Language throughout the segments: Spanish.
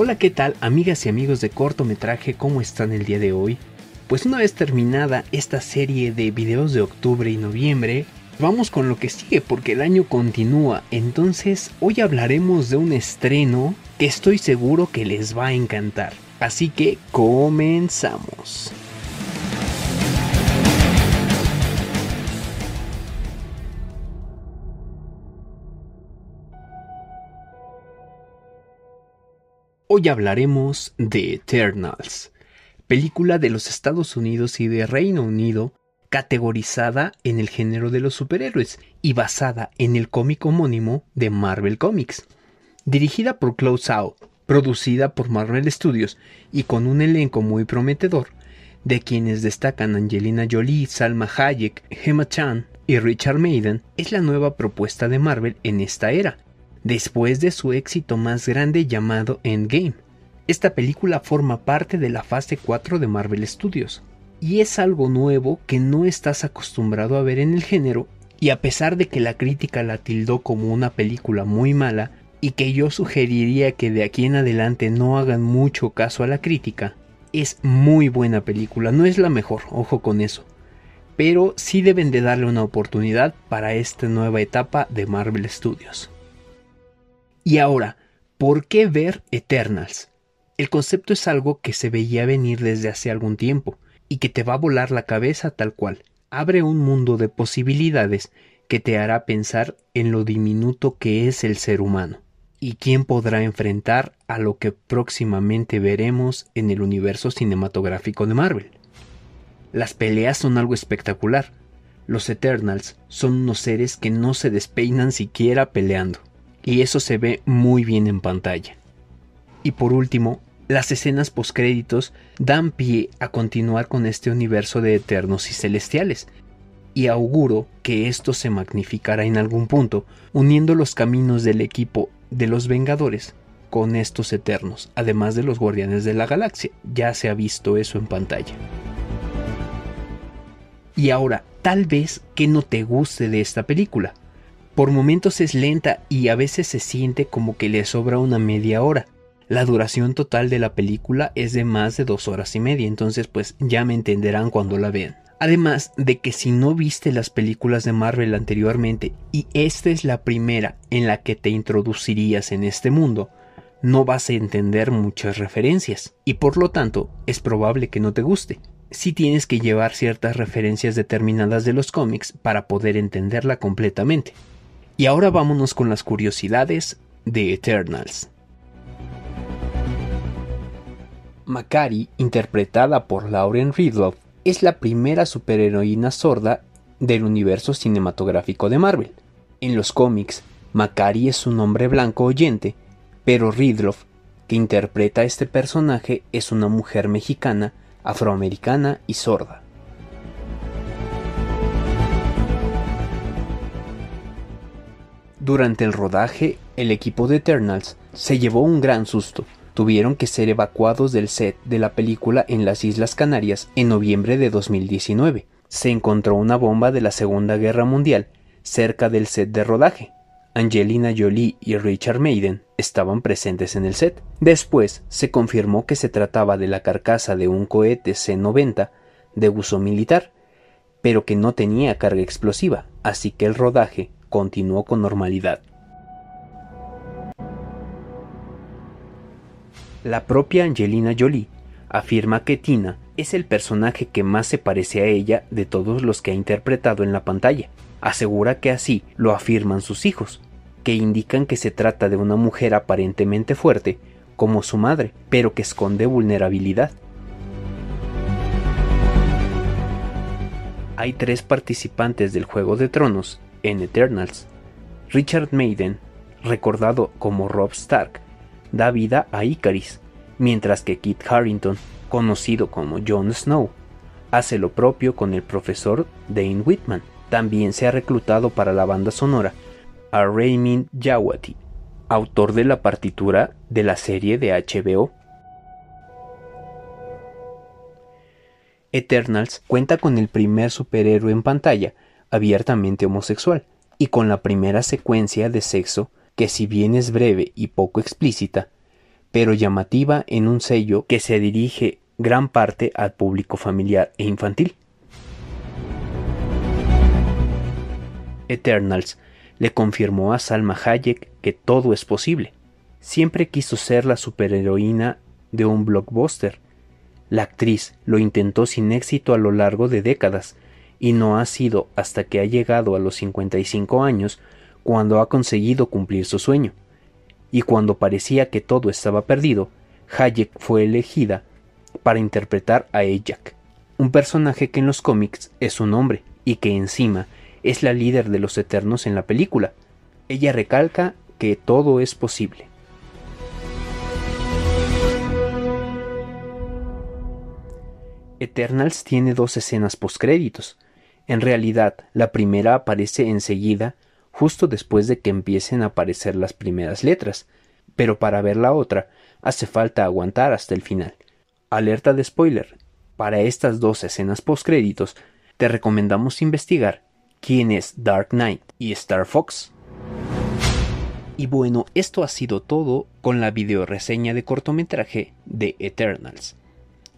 Hola, ¿qué tal amigas y amigos de cortometraje? ¿Cómo están el día de hoy? Pues una vez terminada esta serie de videos de octubre y noviembre, vamos con lo que sigue porque el año continúa. Entonces hoy hablaremos de un estreno que estoy seguro que les va a encantar. Así que comenzamos. Hoy hablaremos de Eternals, película de los Estados Unidos y de Reino Unido categorizada en el género de los superhéroes y basada en el cómic homónimo de Marvel Comics. Dirigida por Klaus Zhao, producida por Marvel Studios y con un elenco muy prometedor, de quienes destacan Angelina Jolie, Salma Hayek, Gemma Chan y Richard Maiden, es la nueva propuesta de Marvel en esta era, después de su éxito más grande llamado Endgame. Esta película forma parte de la fase 4 de Marvel Studios, y es algo nuevo que no estás acostumbrado a ver en el género, y a pesar de que la crítica la tildó como una película muy mala, y que yo sugeriría que de aquí en adelante no hagan mucho caso a la crítica, es muy buena película, no es la mejor, ojo con eso, pero sí deben de darle una oportunidad para esta nueva etapa de Marvel Studios. Y ahora, ¿por qué ver Eternals? El concepto es algo que se veía venir desde hace algún tiempo y que te va a volar la cabeza tal cual. Abre un mundo de posibilidades que te hará pensar en lo diminuto que es el ser humano y quién podrá enfrentar a lo que próximamente veremos en el universo cinematográfico de Marvel. Las peleas son algo espectacular. Los Eternals son unos seres que no se despeinan siquiera peleando y eso se ve muy bien en pantalla. Y por último, las escenas postcréditos dan pie a continuar con este universo de eternos y celestiales, y auguro que esto se magnificará en algún punto, uniendo los caminos del equipo de los Vengadores con estos eternos, además de los Guardianes de la Galaxia. Ya se ha visto eso en pantalla. Y ahora, tal vez que no te guste de esta película, por momentos es lenta y a veces se siente como que le sobra una media hora. La duración total de la película es de más de dos horas y media, entonces pues ya me entenderán cuando la vean. Además de que si no viste las películas de Marvel anteriormente y esta es la primera en la que te introducirías en este mundo, no vas a entender muchas referencias y por lo tanto es probable que no te guste. Si tienes que llevar ciertas referencias determinadas de los cómics para poder entenderla completamente. Y ahora vámonos con las curiosidades de Eternals. Makari, interpretada por Lauren Ridloff, es la primera superheroína sorda del universo cinematográfico de Marvel. En los cómics, Makari es un hombre blanco oyente, pero Ridloff, que interpreta este personaje, es una mujer mexicana, afroamericana y sorda. Durante el rodaje, el equipo de Eternals se llevó un gran susto. Tuvieron que ser evacuados del set de la película en las Islas Canarias en noviembre de 2019. Se encontró una bomba de la Segunda Guerra Mundial cerca del set de rodaje. Angelina Jolie y Richard Maiden estaban presentes en el set. Después se confirmó que se trataba de la carcasa de un cohete C-90 de uso militar, pero que no tenía carga explosiva, así que el rodaje continuó con normalidad. La propia Angelina Jolie afirma que Tina es el personaje que más se parece a ella de todos los que ha interpretado en la pantalla. Asegura que así lo afirman sus hijos, que indican que se trata de una mujer aparentemente fuerte, como su madre, pero que esconde vulnerabilidad. Hay tres participantes del Juego de Tronos en Eternals, Richard Maiden, recordado como Rob Stark, da vida a Icaris, mientras que Kit Harrington, conocido como Jon Snow, hace lo propio con el profesor Dane Whitman. También se ha reclutado para la banda sonora a Raymond Jawati, autor de la partitura de la serie de HBO. Eternals cuenta con el primer superhéroe en pantalla abiertamente homosexual, y con la primera secuencia de sexo que si bien es breve y poco explícita, pero llamativa en un sello que se dirige gran parte al público familiar e infantil. Eternals le confirmó a Salma Hayek que todo es posible. Siempre quiso ser la superheroína de un blockbuster. La actriz lo intentó sin éxito a lo largo de décadas, y no ha sido hasta que ha llegado a los 55 años cuando ha conseguido cumplir su sueño. Y cuando parecía que todo estaba perdido, Hayek fue elegida para interpretar a Ajak, un personaje que en los cómics es un hombre y que encima es la líder de los Eternos en la película. Ella recalca que todo es posible. Eternals tiene dos escenas postcréditos. En realidad, la primera aparece enseguida, justo después de que empiecen a aparecer las primeras letras, pero para ver la otra hace falta aguantar hasta el final. Alerta de spoiler. Para estas dos escenas postcréditos, te recomendamos investigar quién es Dark Knight y Star Fox. Y bueno, esto ha sido todo con la video reseña de cortometraje de Eternals.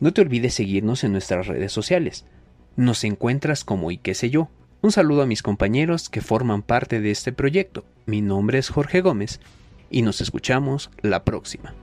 No te olvides seguirnos en nuestras redes sociales. Nos encuentras como y qué sé yo. Un saludo a mis compañeros que forman parte de este proyecto. Mi nombre es Jorge Gómez y nos escuchamos la próxima.